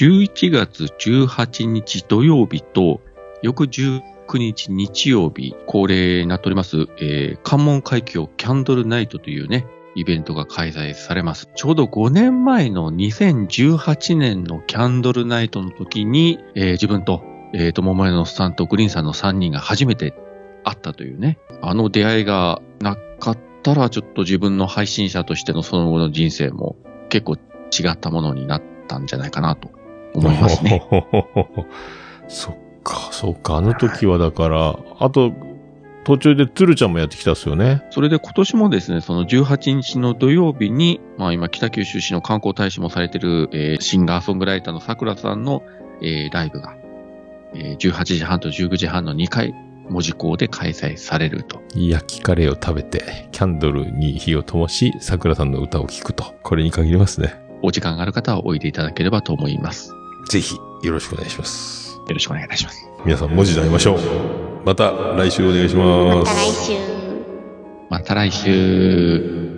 11月18日土曜日と、翌19日日曜日、恒例になっております、えー、関門海峡キャンドルナイトというね、イベントが開催されます。ちょうど5年前の2018年のキャンドルナイトの時に、えー、自分と、え、ー、と、桃屋のさんとグリーンさんの3人が初めて会ったというね、あの出会いがなかったら、ちょっと自分の配信者としてのその後の人生も結構違ったものになったんじゃないかなと思いますね。そっか、そっか。あの時はだから、あと、途中で鶴ちゃんもやってきたっすよね。それで今年もですね、その18日の土曜日に、まあ今北九州市の観光大使もされてる、えー、シンガーソングライターの桜さんの、えー、ライブが、えー、18時半と19時半の2回、文字港で開催されると。焼きカレーを食べて、キャンドルに火を灯し、桜さんの歌を聴くと。これに限りますね。お時間がある方はおいでいただければと思います。ぜひ、よろしくお願いします。よろしくお願いいたします。皆さん、文字で会いましょう。また来週お願いします。また来週。また来週。